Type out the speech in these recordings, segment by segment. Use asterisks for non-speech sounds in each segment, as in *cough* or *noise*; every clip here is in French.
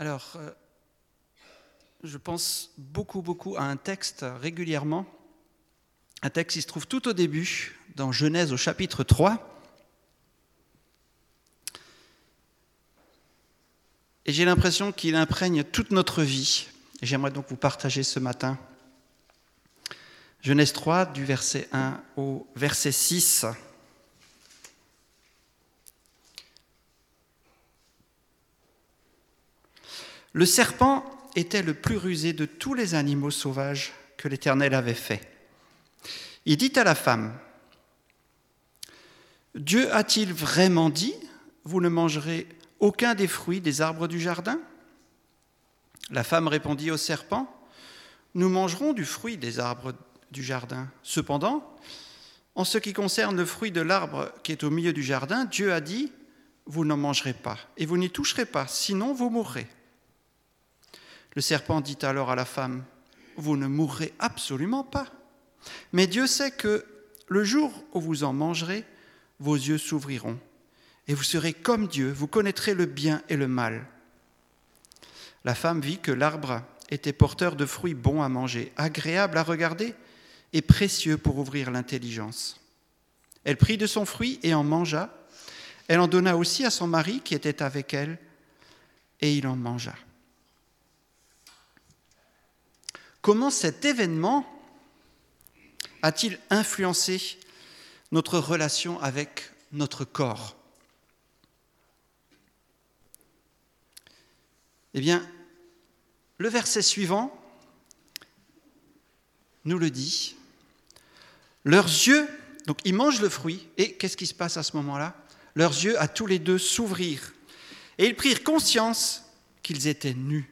Alors, euh, je pense beaucoup, beaucoup à un texte régulièrement. Un texte qui se trouve tout au début, dans Genèse au chapitre 3. Et j'ai l'impression qu'il imprègne toute notre vie. Et j'aimerais donc vous partager ce matin. Genèse 3, du verset 1 au verset 6. Le serpent était le plus rusé de tous les animaux sauvages que l'Éternel avait fait. Il dit à la femme, Dieu a-t-il vraiment dit, vous ne mangerez aucun des fruits des arbres du jardin? La femme répondit au serpent, Nous mangerons du fruit des arbres du jardin. Cependant, en ce qui concerne le fruit de l'arbre qui est au milieu du jardin, Dieu a dit, Vous n'en mangerez pas, et vous n'y toucherez pas, sinon vous mourrez. Le serpent dit alors à la femme, Vous ne mourrez absolument pas. Mais Dieu sait que le jour où vous en mangerez, vos yeux s'ouvriront, et vous serez comme Dieu, vous connaîtrez le bien et le mal. La femme vit que l'arbre était porteur de fruits bons à manger, agréables à regarder et précieux pour ouvrir l'intelligence. Elle prit de son fruit et en mangea. Elle en donna aussi à son mari qui était avec elle, et il en mangea. Comment cet événement a-t-il influencé notre relation avec notre corps? Eh bien, le verset suivant nous le dit. Leurs yeux, donc ils mangent le fruit, et qu'est-ce qui se passe à ce moment-là? Leurs yeux à tous les deux s'ouvrirent, et ils prirent conscience qu'ils étaient nus.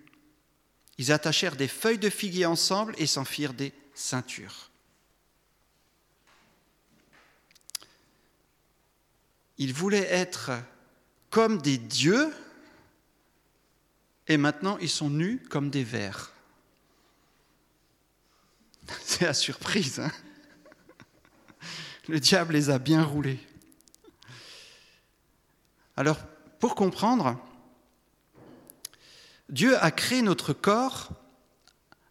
Ils attachèrent des feuilles de figuier ensemble et s'en firent des ceintures. Ils voulaient être comme des dieux et maintenant ils sont nus comme des vers. *laughs* C'est la surprise. Hein Le diable les a bien roulés. Alors, pour comprendre, Dieu a créé notre corps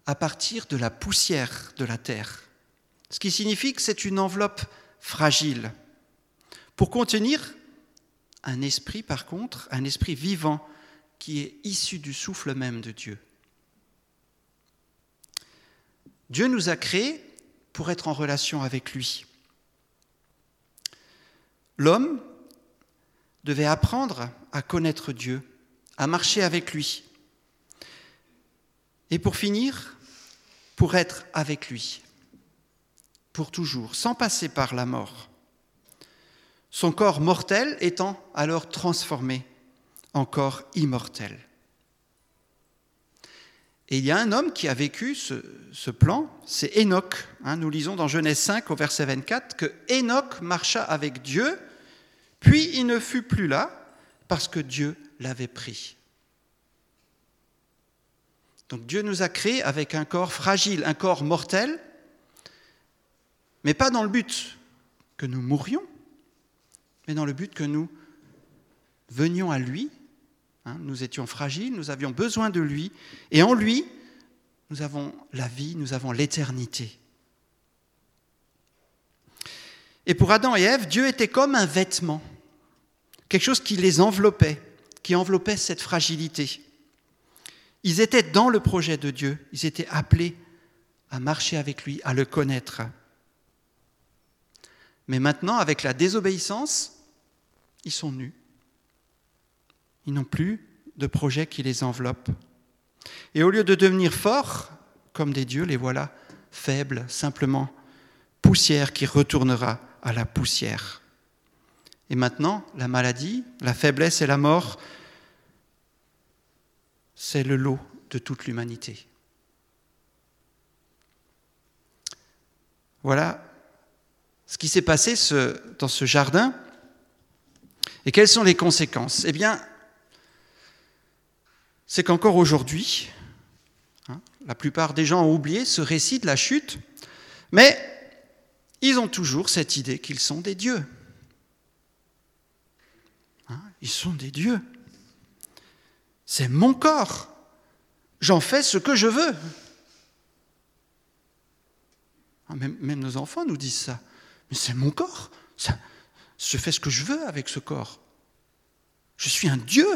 à partir de la poussière de la terre, ce qui signifie que c'est une enveloppe fragile pour contenir un esprit, par contre, un esprit vivant qui est issu du souffle même de Dieu. Dieu nous a créés pour être en relation avec lui. L'homme devait apprendre à connaître Dieu, à marcher avec lui. Et pour finir, pour être avec lui, pour toujours, sans passer par la mort. Son corps mortel étant alors transformé en corps immortel. Et il y a un homme qui a vécu ce, plan, c'est Enoch. Hein. nous lisons dans Genèse 5 au verset 24 que Enoch marcha avec Dieu, puis il ne fut plus là parce que Dieu l'avait pris. Donc Dieu nous a créés avec un corps fragile, un corps mortel, mais pas dans le but que nous mourions, mais dans le but que nous venions à lui Hein, nous étions fragiles, nous avions besoin de lui, et en lui, nous avons la vie, nous avons l'éternité. Et pour Adam et Ève, Dieu était comme un vêtement, quelque chose qui les enveloppait, qui enveloppait cette fragilité. Ils étaient dans le projet de Dieu, ils étaient appelés à marcher avec lui, à le connaître. Mais maintenant, avec la désobéissance, ils sont nus. Ils n'ont plus de projet qui les enveloppe. Et au lieu de devenir forts, comme des dieux, les voilà faibles, simplement poussière qui retournera à la poussière. Et maintenant, la maladie, la faiblesse et la mort, c'est le lot de toute l'humanité. Voilà ce qui s'est passé dans ce jardin. Et quelles sont les conséquences? Eh bien, c'est qu'encore aujourd'hui, hein, la plupart des gens ont oublié ce récit de la chute, mais ils ont toujours cette idée qu'ils sont des dieux. Hein, ils sont des dieux. C'est mon corps. J'en fais ce que je veux. Ah, même, nos enfants nous disent ça. Mais c'est mon corps. Je fais ce que je veux avec ce corps. Je suis un Dieu.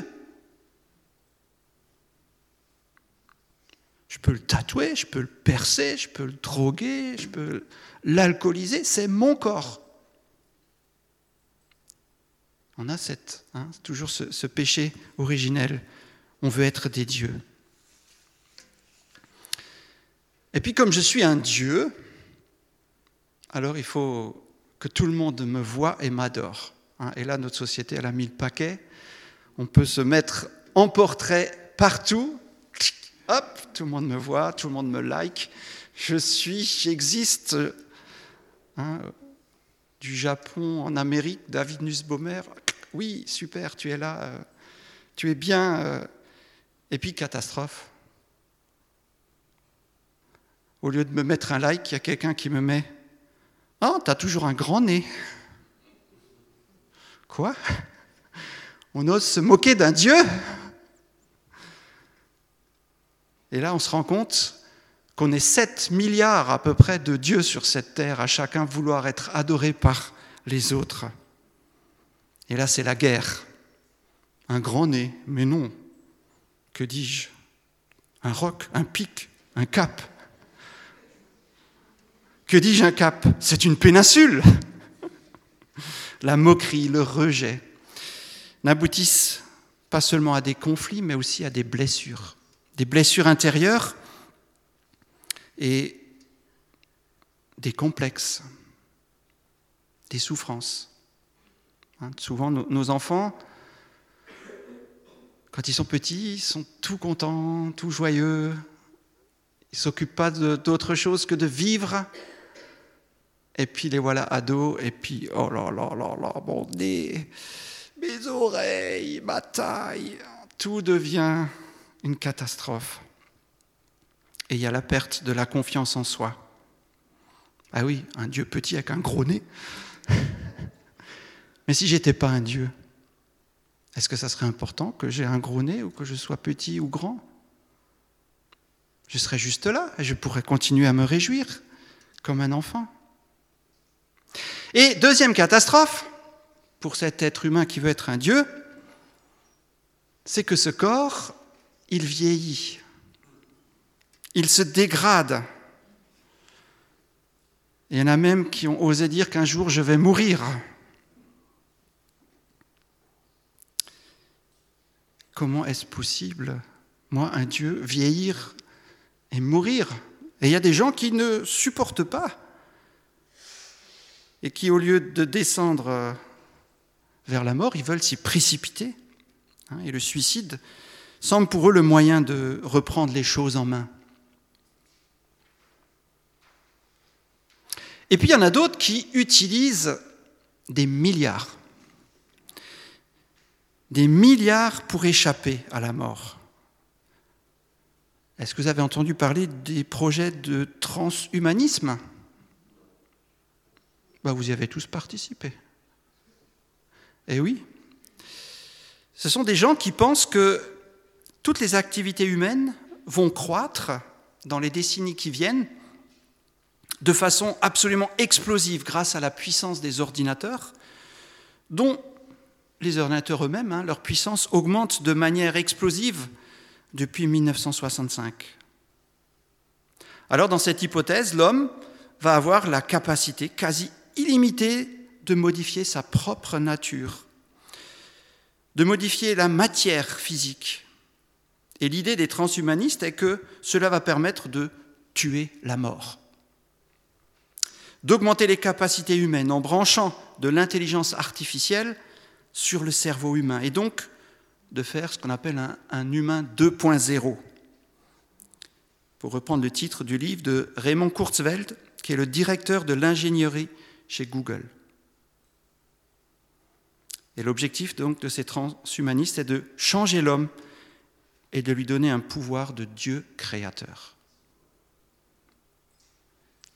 Je peux le tatouer, je peux le percer, je peux le droguer, je peux l'alcooliser. C'est mon corps. On a cette, hein, toujours ce péché originel. On veut être des dieux. Et puis comme je suis un Dieu, alors il faut que tout le monde me voit et m'adore. Hein. Et là, notre société, elle a mis le paquet. On peut se mettre en portrait partout. Hop, tout le monde me voit, tout le monde me like. Je suis, j'existe. Hein, du Japon en Amérique, David Nussbaumer. Oui, super, tu es là. Euh, tu es bien. Et puis, catastrophe. Au lieu de me mettre un like, il y a quelqu'un qui me met Oh, t'as toujours un grand nez. Quoi? On ose se moquer d'un Dieu? Et là, on se rend compte qu'on est 7 milliards à peu près de dieux sur cette terre, à chacun vouloir être adoré par les autres. Et là, c'est la guerre. Un grand nez, mais non. Que dis-je Un roc, un pic, un cap. Que dis-je un cap? C'est une péninsule. *laughs* La moquerie, le rejet n'aboutissent pas seulement à des conflits, mais aussi à des blessures. Des blessures intérieures et des complexes, des souffrances. Hein, souvent, nos enfants, quand ils sont petits, ils sont tout contents, tout joyeux. Ils ne s'occupent pas d'autre chose que de vivre et puis les voilà ados, et puis, oh là là là là, mon nez, mes oreilles, ma taille, tout devient une catastrophe. Et il y a la perte de la confiance en soi. Ah oui, un Dieu petit avec un gros nez. *laughs* Mais si j'étais pas un Dieu, est-ce que ça serait important que j'ai un gros nez ou que je sois petit ou grand? Je serais juste là et je pourrais continuer à me réjouir comme un enfant. Et deuxième catastrophe, pour cet être humain qui veut être un Dieu, c'est que ce corps, il vieillit, il se dégrade. Il y en a même qui ont osé dire qu'un jour je vais mourir. Comment est-ce possible, moi, un Dieu, vieillir et mourir? Et il y a des gens qui ne supportent pas et qui, au lieu de descendre euh, vers la mort, ils veulent s'y précipiter. Hein, et le suicide semble pour eux le moyen de reprendre les choses en main. Et puis il y en a d'autres qui utilisent des milliards, des milliards pour échapper à la mort. Est-ce que vous avez entendu parler des projets de transhumanisme? Bah, vous y avez tous participé. Eh oui. Ce sont des gens qui pensent que toutes les activités humaines vont croître dans les décennies qui viennent de façon absolument explosive grâce à la puissance des ordinateurs, dont les ordinateurs eux-mêmes, hein, leur puissance augmente de manière explosive depuis 1965. Alors dans cette hypothèse, l'homme va avoir la capacité quasi illimité de modifier sa propre nature, de modifier la matière physique. Et l'idée des transhumanistes est que cela va permettre de tuer la mort, d'augmenter les capacités humaines en branchant de l'intelligence artificielle sur le cerveau humain, et donc de faire ce qu'on appelle un, humain 2.0. Pour reprendre le titre du livre de Raymond Kurzweil, qui est le directeur de l'ingénierie chez Google. Et l'objectif donc de ces transhumanistes est de changer l'homme et de lui donner un pouvoir de Dieu créateur.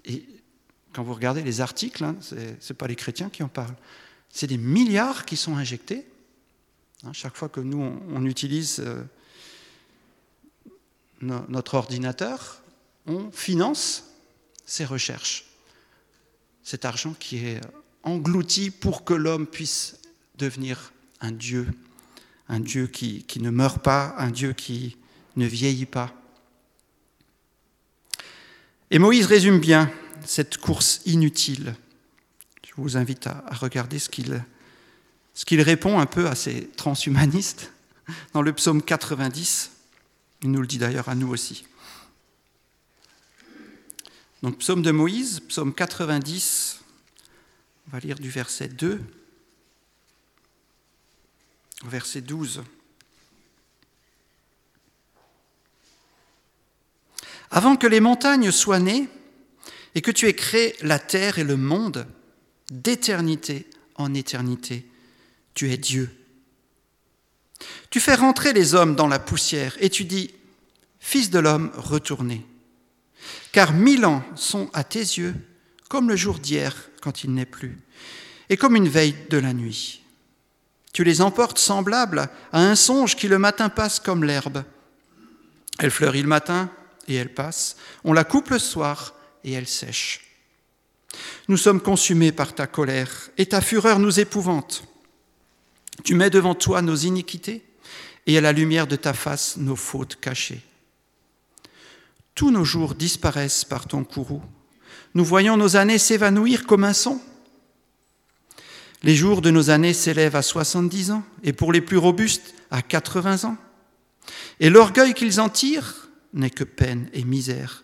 Et quand vous regardez les articles, hein, ce n'est pas les chrétiens qui en parlent, c'est des milliards qui sont injectés. Hein, chaque fois que nous, on, utilise euh, notre ordinateur, on finance ces recherches. Cet argent qui est englouti pour que l'homme puisse devenir un Dieu, un Dieu qui ne meurt pas, un Dieu qui ne vieillit pas. Et Moïse résume bien cette course inutile. Je vous invite à, regarder ce qu'il répond un peu à ces transhumanistes dans le psaume 90. Il nous le dit d'ailleurs à nous aussi. Donc psaume de Moïse, psaume 90, on va lire du verset 2 au verset 12. Avant que les montagnes soient nées et que tu aies créé la terre et le monde, d'éternité en éternité, tu es Dieu. Tu fais rentrer les hommes dans la poussière et tu dis, Fils de l'homme, retournez. Car mille ans sont à tes yeux comme le jour d'hier quand il n'est plus, et comme une veille de la nuit. Tu les emportes semblables à un songe qui le matin passe comme l'herbe. Elle fleurit le matin, et elle passe. On la coupe le soir et elle sèche. Nous sommes consumés par ta colère et ta fureur nous épouvante. Tu mets devant toi nos iniquités et à la lumière de ta face nos fautes cachées. Tous nos jours disparaissent par ton courroux. Nous voyons nos années s'évanouir comme un son. Les jours de nos années s'élèvent à 70 ans et pour les plus robustes à 80 ans. Et l'orgueil qu'ils en tirent n'est que peine et misère,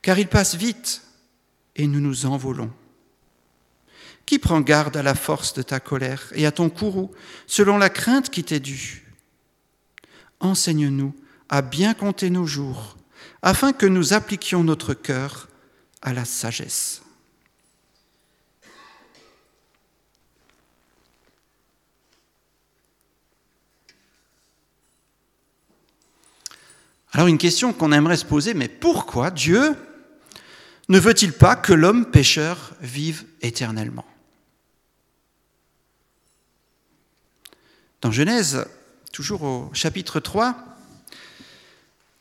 car il passe vite et nous nous envolons. Qui prend garde à la force de ta colère et à ton courroux, selon la crainte qui t'est due? Enseigne-nous à bien compter nos jours, afin que nous appliquions notre cœur à la sagesse. Alors une question qu'on aimerait se poser, mais pourquoi Dieu ne veut-il pas que l'homme pécheur vive éternellement? Dans Genèse, toujours au chapitre 3,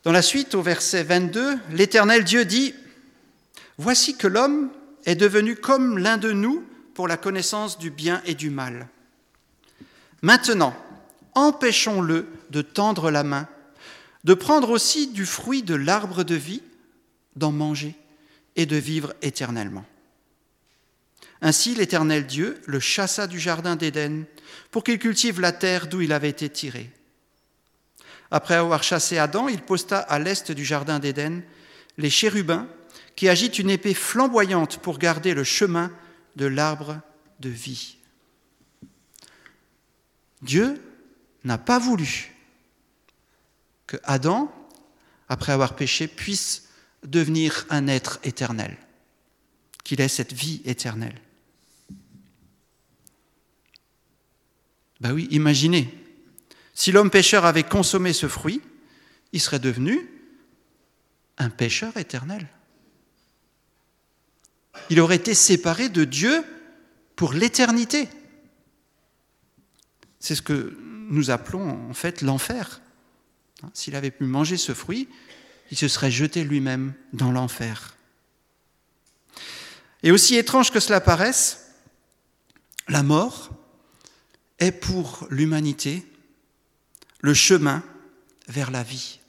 dans la suite, au verset 22, l'Éternel Dieu dit, Voici que l'homme est devenu comme l'un de nous pour la connaissance du bien et du mal. Maintenant, empêchons-le de tendre la main de prendre aussi du fruit de l'arbre de vie, d'en manger et de vivre éternellement. Ainsi l'Éternel Dieu le chassa du jardin d'Éden pour qu'il cultive la terre d'où il avait été tiré. Après avoir chassé Adam, il posta à l'est du jardin d'Éden les chérubins qui agitent une épée flamboyante pour garder le chemin de l'arbre de vie. Dieu n'a pas voulu que Adam, après avoir péché, puisse devenir un être éternel, qu'il ait cette vie éternelle. Ben oui, imaginez, si l'homme pécheur avait consommé ce fruit, il serait devenu un pécheur éternel. Il aurait été séparé de Dieu pour l'éternité. C'est ce que nous appelons en fait l'enfer. S'il avait pu manger ce fruit, il se serait jeté lui-même dans l'enfer. Et aussi étrange que cela paraisse, la mort est pour l'humanité le chemin vers la vie.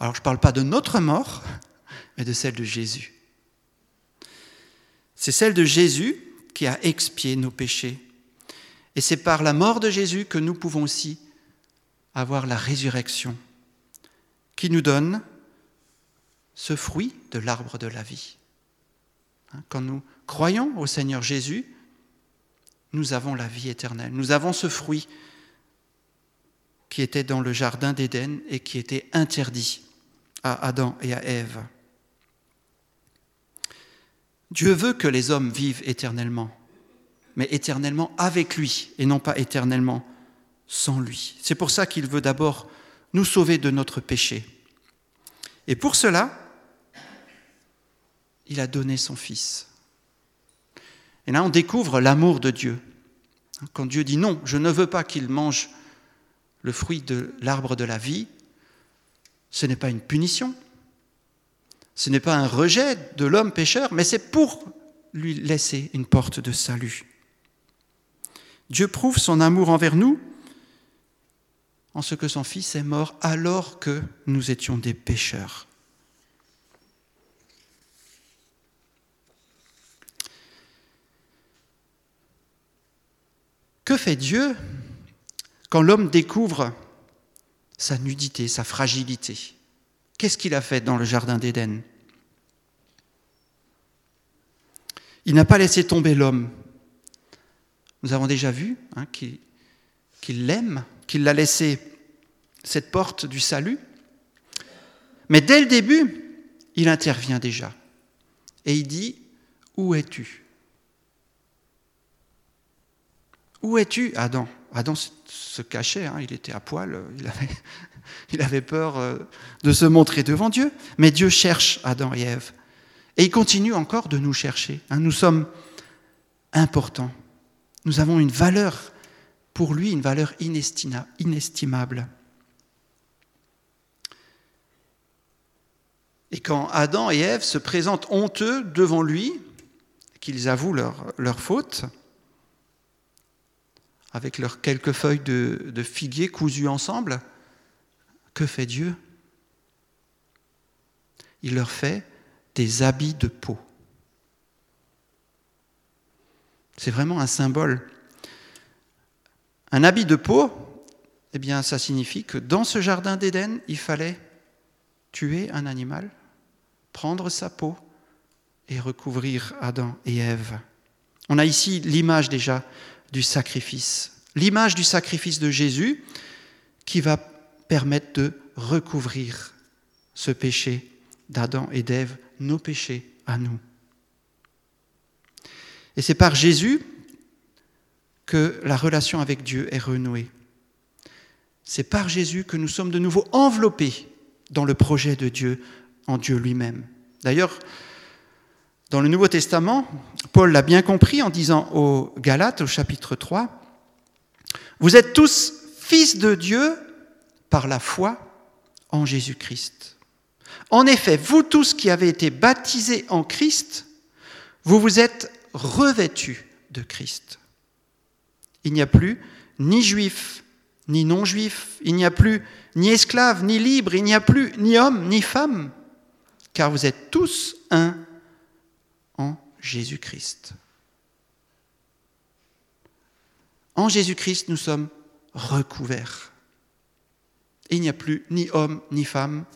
Alors je ne parle pas de notre mort, mais de celle de Jésus. C'est celle de Jésus qui a expié nos péchés. Et c'est par la mort de Jésus que nous pouvons aussi avoir la résurrection qui nous donne ce fruit de l'arbre de la vie. Hein, quand nous croyons au Seigneur Jésus, nous avons la vie éternelle. Nous avons ce fruit qui était dans le jardin d'Éden et qui était interdit à Adam et à Ève. Dieu veut que les hommes vivent éternellement, mais éternellement avec lui et non pas éternellement sans lui. C'est pour ça qu'il veut d'abord nous sauver de notre péché. Et pour cela, il a donné son Fils. Et là, on découvre l'amour de Dieu. Quand Dieu dit non, je ne veux pas qu'il mange le fruit de l'arbre de la vie, Ce n'est pas une punition, ce n'est pas un rejet de l'homme pécheur, mais c'est pour lui laisser une porte de salut. Dieu prouve son amour envers nous en ce que son Fils est mort alors que nous étions des pécheurs. Que fait Dieu quand l'homme découvre sa nudité, sa fragilité? Qu'est-ce qu'il a fait dans le Jardin d'Éden? Il n'a pas laissé tomber l'homme. Nous avons déjà vu hein, qu'il l'aime, qu'il l'a laissé cette porte du salut. Mais dès le début, il intervient déjà. Et il dit, Où es-tu? Où es-tu, Adam Adam se cachait, hein, il était à poil, *laughs* il avait, peur euh, de se montrer devant Dieu. Mais Dieu cherche Adam et Ève. Et il continue encore de nous chercher. Hein. Nous sommes importants. Nous avons une valeur pour lui, une valeur inestimable. Et quand Adam et Ève se présentent honteux devant lui, qu'ils avouent leur, leur faute, avec leurs quelques feuilles de, de figuier cousues ensemble, que fait Dieu? Il leur fait des habits de peau. C'est vraiment un symbole. Un habit de peau, eh bien, ça signifie que dans ce jardin d'Éden, il fallait tuer un animal, prendre sa peau et recouvrir Adam et Ève. On a ici l'image déjà du sacrifice. L'image du sacrifice de Jésus qui va permettre de recouvrir ce péché d'Adam et d'Ève, nos péchés à nous. Et c'est par Jésus que la relation avec Dieu est renouée. C'est par Jésus que nous sommes de nouveau enveloppés dans le projet de Dieu, en Dieu lui-même. D'ailleurs, dans le Nouveau Testament, Paul l'a bien compris en disant aux Galates au chapitre 3, Vous êtes tous fils de Dieu par la foi en Jésus-Christ. En effet, vous tous qui avez été baptisés en Christ, vous vous êtes revêtus de Christ. Il n'y a plus ni juif, ni non-juif, il n'y a plus ni esclave, ni libre, il n'y a plus ni homme, ni femme, car vous êtes tous un en Jésus-Christ. En Jésus-Christ, nous sommes recouverts. Il n'y a plus ni homme ni femme.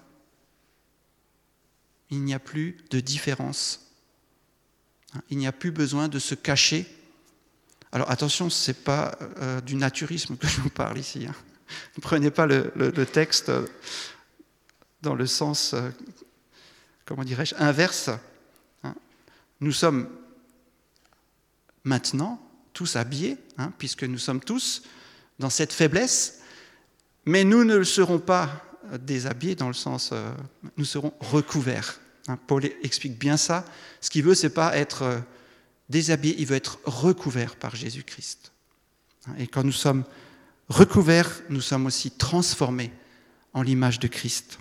Il n'y a plus de différence. Il n'y a plus besoin de se cacher. Alors attention, ce n'est pas euh, du naturisme que je vous parle ici. Hein. Ne prenez pas le, texte dans le sens, euh, comment dirais-je, inverse. Nous sommes maintenant tous habillés, hein, puisque nous sommes tous dans cette faiblesse, mais nous ne serons pas déshabillés dans le sens, euh, nous serons recouverts. Hein. Paul explique bien ça. Ce qu'il veut, c'est pas être euh, déshabillé, il veut être recouvert par Jésus-Christ. Et quand nous sommes recouverts, nous sommes aussi transformés en l'image de Christ.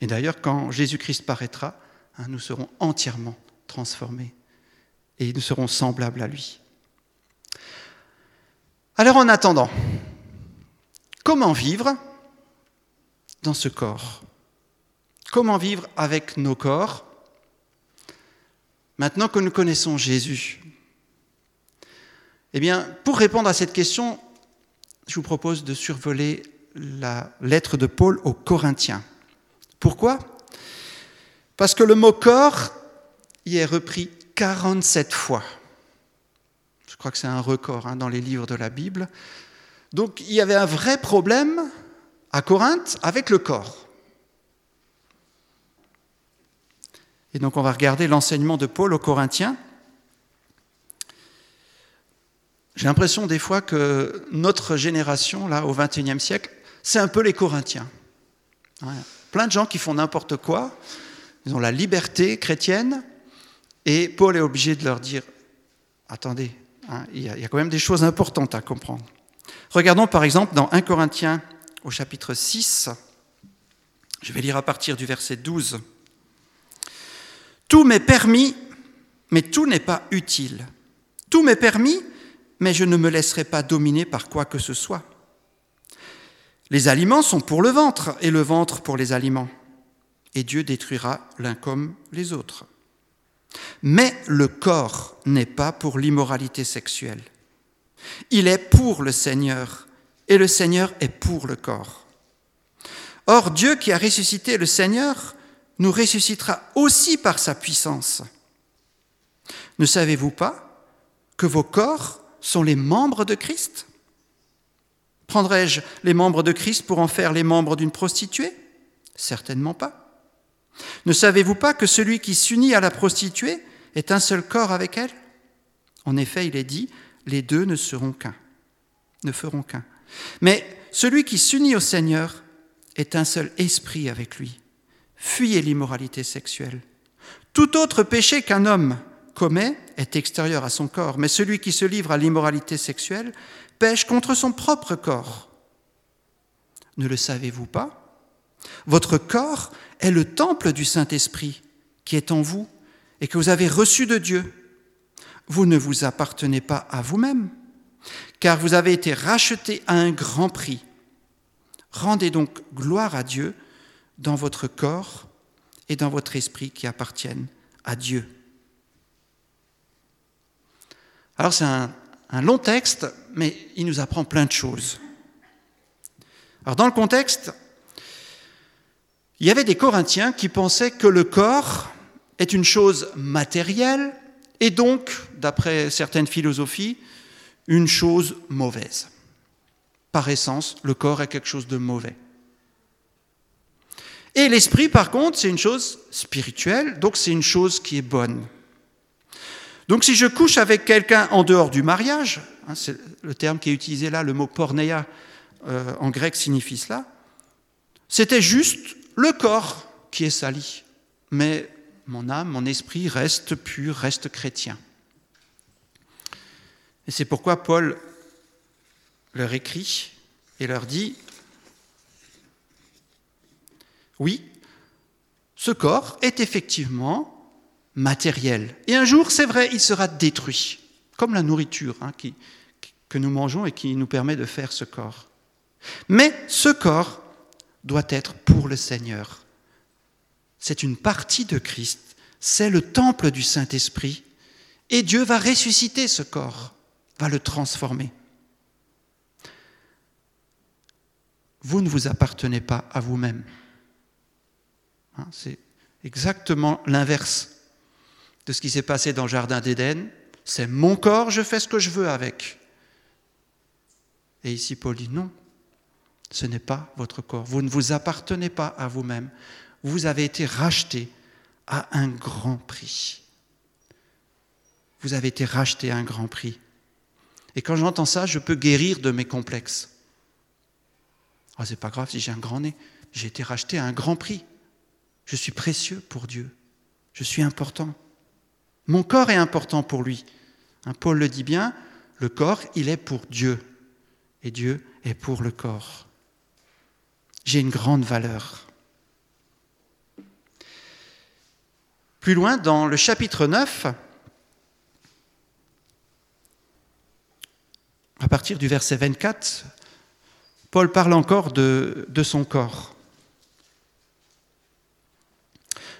Et d'ailleurs, quand Jésus-Christ paraîtra, Hein, nous serons entièrement transformés et nous serons semblables à lui. Alors en attendant, comment vivre dans ce corps? Comment vivre avec nos corps? Maintenant que nous connaissons Jésus Eh bien, pour répondre à cette question, je vous propose de survoler la lettre de Paul aux Corinthiens. Pourquoi? Parce que le mot corps y est repris 47 fois. Je crois que c'est un record hein, dans les livres de la Bible. Donc il y avait un vrai problème à Corinthe avec le corps. Et donc on va regarder l'enseignement de Paul aux Corinthiens. J'ai l'impression des fois que notre génération, là, au XXIe siècle, c'est un peu les Corinthiens. Plein de gens qui font n'importe quoi, ils ont la liberté chrétienne, et Paul est obligé de leur dire, attendez, hein, il, y a, il y a quand même des choses importantes à comprendre. Regardons par exemple dans 1 Corinthiens au chapitre 6. Je vais lire à partir du verset 12. Tout m'est permis, mais tout n'est pas utile. Tout m'est permis, mais je ne me laisserai pas dominer par quoi que ce soit. Les aliments sont pour le ventre et le ventre pour les aliments. Et Dieu détruira l'un comme les autres. Mais le corps n'est pas pour l'immoralité sexuelle. Il est pour le Seigneur et le Seigneur est pour le corps. Or, Dieu qui a ressuscité le Seigneur nous ressuscitera aussi par sa puissance. Ne savez-vous pas que vos corps sont les membres de Christ? Prendrais-je les membres de Christ pour en faire les membres d'une prostituée? Certainement pas. Ne savez-vous pas que celui qui s'unit à la prostituée est un seul corps avec elle? En effet, il est dit, les deux ne seront qu'un, ne feront qu'un. Mais celui qui s'unit au Seigneur est un seul esprit avec lui. Fuyez l'immoralité sexuelle. Tout autre péché qu'un homme commet est extérieur à son corps, mais celui qui se livre à l'immoralité sexuelle pêche contre son propre corps. Ne le savez-vous pas? Votre corps est le temple du Saint-Esprit qui est en vous et que vous avez reçu de Dieu. Vous ne vous appartenez pas à vous-même, car vous avez été racheté à un grand prix. Rendez donc gloire à Dieu dans votre corps et dans votre esprit qui appartiennent à Dieu. Alors c'est un, long texte, mais il nous apprend plein de choses. Alors dans le contexte, il y avait des Corinthiens qui pensaient que le corps est une chose matérielle et donc, d'après certaines philosophies, une chose mauvaise. Par essence, le corps est quelque chose de mauvais. Et l'esprit, par contre, c'est une chose spirituelle, donc c'est une chose qui est bonne. Donc si je couche avec quelqu'un en dehors du mariage, hein, c'est le terme qui est utilisé là, le mot pornéa euh, en grec signifie cela, c'était juste le corps qui est sali, mais mon âme, mon esprit reste pur, reste chrétien. Et c'est pourquoi Paul leur écrit et leur dit, oui, ce corps est effectivement matériel. Et un jour, c'est vrai, il sera détruit, comme la nourriture hein, que nous mangeons et qui nous permet de faire ce corps. Mais ce corps doit être pour le Seigneur. C'est une partie de Christ, c'est le temple du Saint-Esprit, et Dieu va ressusciter ce corps, va le transformer. Vous ne vous appartenez pas à vous-même. Hein, c'est exactement l'inverse de ce qui s'est passé dans le Jardin d'Éden. C'est mon corps, je fais ce que je veux avec. Et ici, Paul dit non, ce n'est pas votre corps. Vous ne vous appartenez pas à vous-même. Vous avez été racheté à un grand prix. Vous avez été racheté à un grand prix. Et quand j'entends ça, je peux guérir de mes complexes. Ah, c'est pas grave si j'ai un grand nez. J'ai été racheté à un grand prix. Je suis précieux pour Dieu. Je suis important. Mon corps est important pour lui. Paul le dit bien, le corps, il est pour Dieu. Et Dieu est pour le corps j'ai une grande valeur. Plus loin, dans le chapitre 9, à partir du verset 24, Paul parle encore de, de son corps.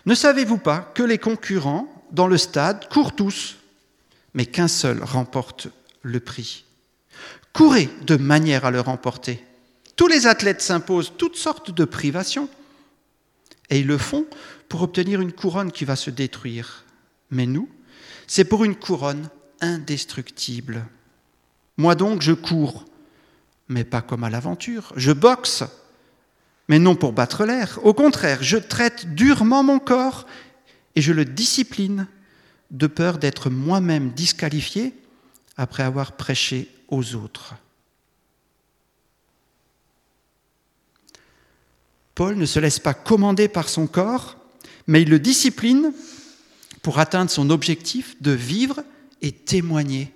Ne savez-vous pas que les concurrents dans le stade courent tous, mais qu'un seul remporte le prix? Courez de manière à le remporter. Tous les athlètes s'imposent toutes sortes de privations. Et ils le font pour obtenir une couronne qui va se détruire. Mais nous, c'est pour une couronne indestructible. Moi donc, je cours, mais pas comme à l'aventure. Je boxe, mais non pour battre l'air. Au contraire, je traite durement mon corps et je le discipline de peur d'être moi-même disqualifié après avoir prêché aux autres. Paul ne se laisse pas commander par son corps, mais il le discipline pour atteindre son objectif de vivre et témoigner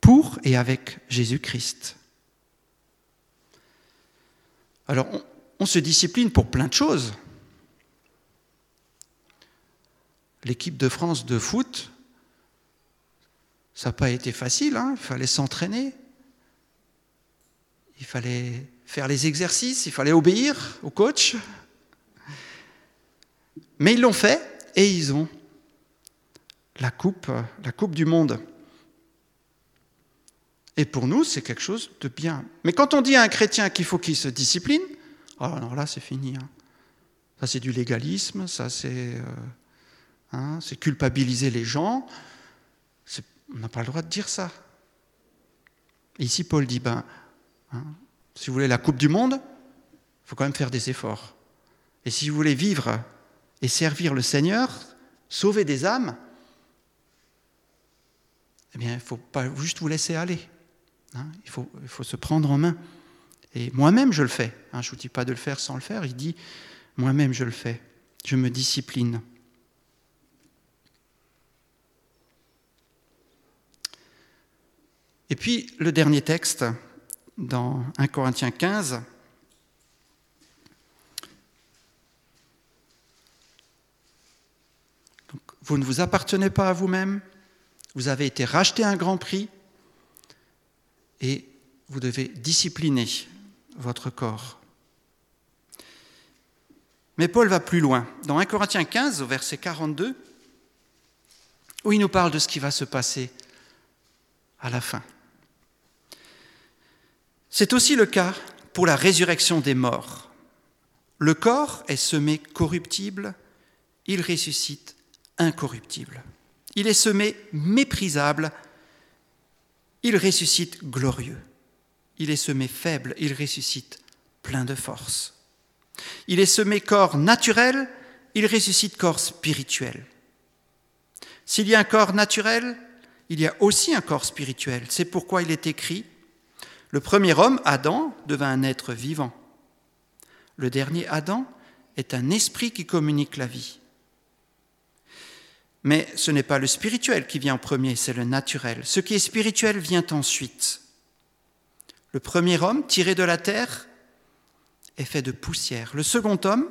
pour et avec Jésus-Christ. Alors, on, se discipline pour plein de choses. L'équipe de France de foot, ça n'a pas été facile, hein. il fallait s'entraîner, il fallait faire les exercices, il fallait obéir au coach. Mais ils l'ont fait et ils ont la coupe, la coupe du monde. Et pour nous, c'est quelque chose de bien. Mais quand on dit à un chrétien qu'il faut qu'il se discipline, oh, alors là, c'est fini. Hein. Ça, c'est du légalisme, ça, c'est euh, hein, culpabiliser les gens. On n'a pas le droit de dire ça. ici, Paul dit, ben, hein, si vous voulez la Coupe du Monde, il faut quand même faire des efforts. Et si vous voulez vivre et servir le Seigneur, sauver des âmes, eh bien, il ne faut pas juste vous laisser aller. Hein, il, faut, se prendre en main. Et moi-même, je le fais. Hein, je ne vous dis pas de le faire sans le faire. Il dit, moi-même, je le fais. Je me discipline. Et puis, le dernier texte, dans 1 Corinthiens 15, vous ne vous appartenez pas à vous-même, vous avez été racheté à un grand prix, et vous devez discipliner votre corps. Mais Paul va plus loin. Dans 1 Corinthiens 15, au verset 42, où il nous parle de ce qui va se passer à la fin. C'est aussi le cas pour la résurrection des morts. Le corps est semé corruptible, il ressuscite incorruptible. Il est semé méprisable, il ressuscite glorieux. Il est semé faible, il ressuscite plein de force. Il est semé corps naturel, il ressuscite corps spirituel. S'il y a un corps naturel, il y a aussi un corps spirituel. C'est pourquoi il est écrit, le premier homme, Adam, devint un être vivant. Le dernier Adam est un esprit qui communique la vie. Mais ce n'est pas le spirituel qui vient en premier, c'est le naturel. Ce qui est spirituel vient ensuite. Le premier homme, tiré de la terre, est fait de poussière. Le second homme,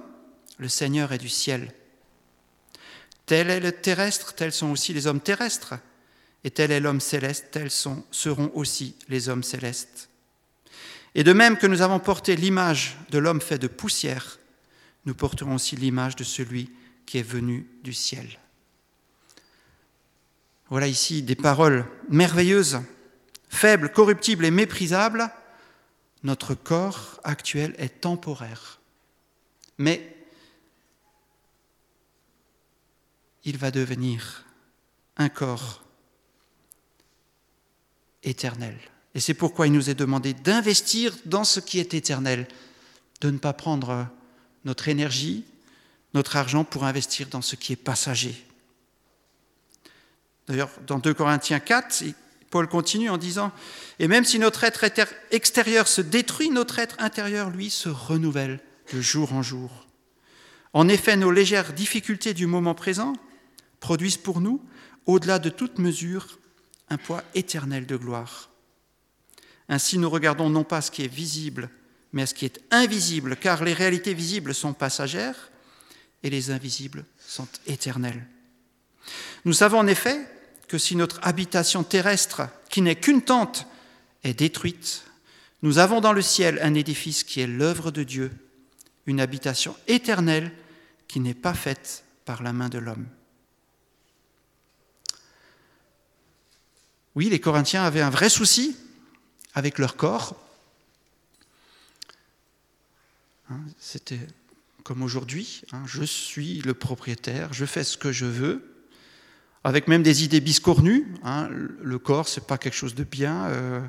le Seigneur est du ciel. Tel est le terrestre, tels sont aussi les hommes terrestres. Et tel est l'homme céleste, tels seront aussi les hommes célestes. Et de même que nous avons porté l'image de l'homme fait de poussière, nous porterons aussi l'image de celui qui est venu du ciel. Voilà ici des paroles merveilleuses, faibles, corruptibles et méprisables. Notre corps actuel est temporaire, mais il va devenir un corps éternel. Et c'est pourquoi il nous est demandé d'investir dans ce qui est éternel, de ne pas prendre notre énergie, notre argent pour investir dans ce qui est passager. D'ailleurs, dans 2 Corinthiens 4, Paul continue en disant, Et même si notre être extérieur se détruit, notre être intérieur, lui, se renouvelle de jour en jour. En effet, nos légères difficultés du moment présent produisent pour nous, au-delà de toute mesure, un poids éternel de gloire. Ainsi, nous regardons non pas ce qui est visible, mais ce qui est invisible, car les réalités visibles sont passagères et les invisibles sont éternelles. Nous savons en effet que si notre habitation terrestre, qui n'est qu'une tente, est détruite, nous avons dans le ciel un édifice qui est l'œuvre de Dieu, une habitation éternelle qui n'est pas faite par la main de l'homme. Oui, les Corinthiens avaient un vrai souci avec leur corps. Hein, c'était comme aujourd'hui, hein, je suis le propriétaire, je fais ce que je veux, avec même des idées biscornues. Hein. Le corps, c'est pas quelque chose de bien. Euh,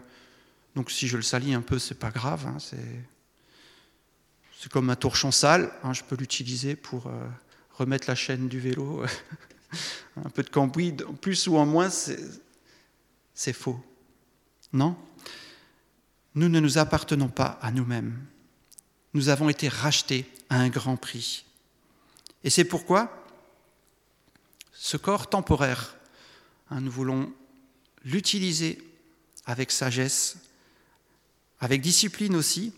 donc si je le salis un peu, c'est pas grave. Hein, c'est, comme un torchon sale. Hein, je peux l'utiliser pour euh, remettre la chaîne du vélo. *laughs* un peu de cambouis, en plus ou en moins, c'est, c'est faux. Non Nous ne nous appartenons pas à nous-mêmes. Nous avons été rachetés à un grand prix. Et c'est pourquoi ce corps temporaire, hein, nous voulons l'utiliser avec sagesse, avec discipline aussi,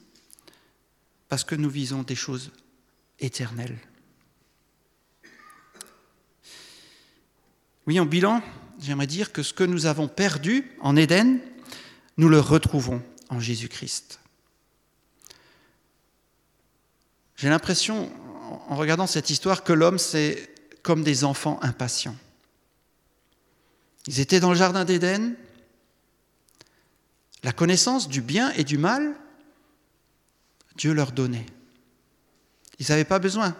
parce que nous visons des choses éternelles. Oui, en bilan, j'aimerais dire que ce que nous avons perdu en Éden, nous le retrouvons en Jésus-Christ. J'ai l'impression, en regardant cette histoire, que l'homme, c'est comme des enfants impatients. Ils étaient dans le jardin d'Éden. La connaissance du bien et du mal, Dieu leur donnait. Ils n'avaient pas besoin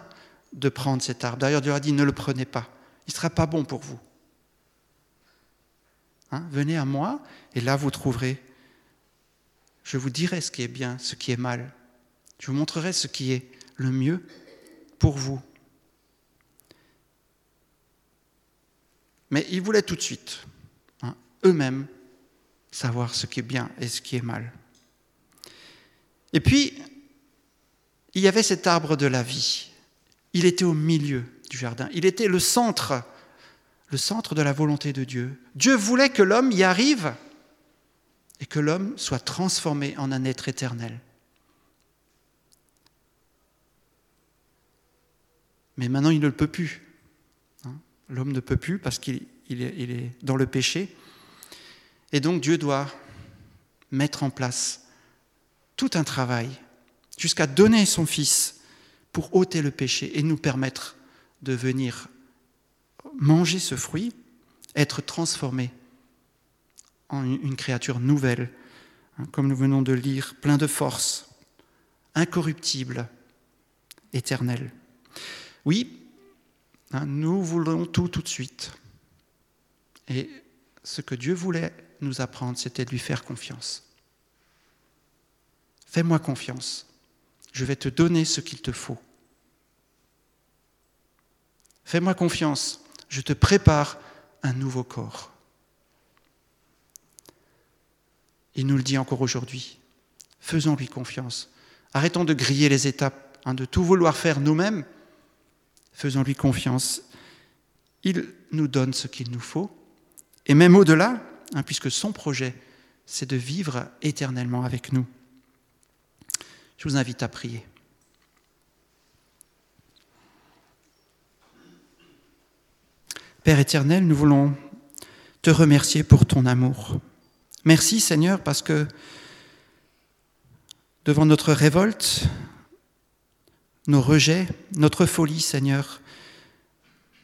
de prendre cet arbre. D'ailleurs, Dieu a dit, ne le prenez pas. Il ne sera pas bon pour vous. Hein, venez à moi et là vous trouverez. Je vous dirai ce qui est bien, ce qui est mal. Je vous montrerai ce qui est le mieux pour vous. Mais ils voulaient tout de suite, hein, eux-mêmes, savoir ce qui est bien et ce qui est mal. Et puis, il y avait cet arbre de la vie. Il était au milieu du jardin. Il était le centre le centre de la volonté de Dieu. Dieu voulait que l'homme y arrive et que l'homme soit transformé en un être éternel. Mais maintenant, il ne le peut plus. L'homme ne peut plus parce qu'il est, dans le péché. Et donc Dieu doit mettre en place tout un travail jusqu'à donner son Fils pour ôter le péché et nous permettre de venir manger ce fruit, être transformé en une créature nouvelle, hein, comme nous venons de lire, plein de force, incorruptible, éternel. Oui, hein, nous voulons tout tout de suite. Et ce que Dieu voulait nous apprendre, c'était de lui faire confiance. Fais-moi confiance. Je vais te donner ce qu'il te faut. Fais-moi confiance je te prépare un nouveau corps. Il nous le dit encore aujourd'hui. Faisons-lui confiance. Arrêtons de griller les étapes, hein, de tout vouloir faire nous-mêmes. Faisons-lui confiance. Il nous donne ce qu'il nous faut. Et même au-delà, hein, puisque son projet, c'est de vivre éternellement avec nous. Je vous invite à prier. Père éternel, nous voulons te remercier pour ton amour. Merci Seigneur parce que devant notre révolte, nos rejets, notre folie Seigneur,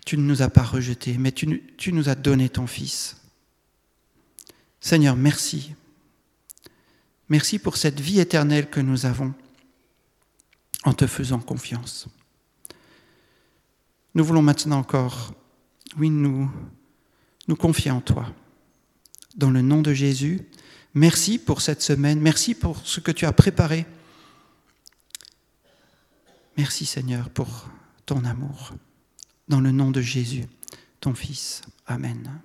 tu ne nous as pas rejetés, mais tu, nous as donné ton Fils. Seigneur, merci. Merci pour cette vie éternelle que nous avons en te faisant confiance. Nous voulons maintenant encore oui, nous nous confier en toi. Dans le nom de Jésus, merci pour cette semaine, merci pour ce que tu as préparé. Merci Seigneur pour ton amour. Dans le nom de Jésus, ton Fils. Amen.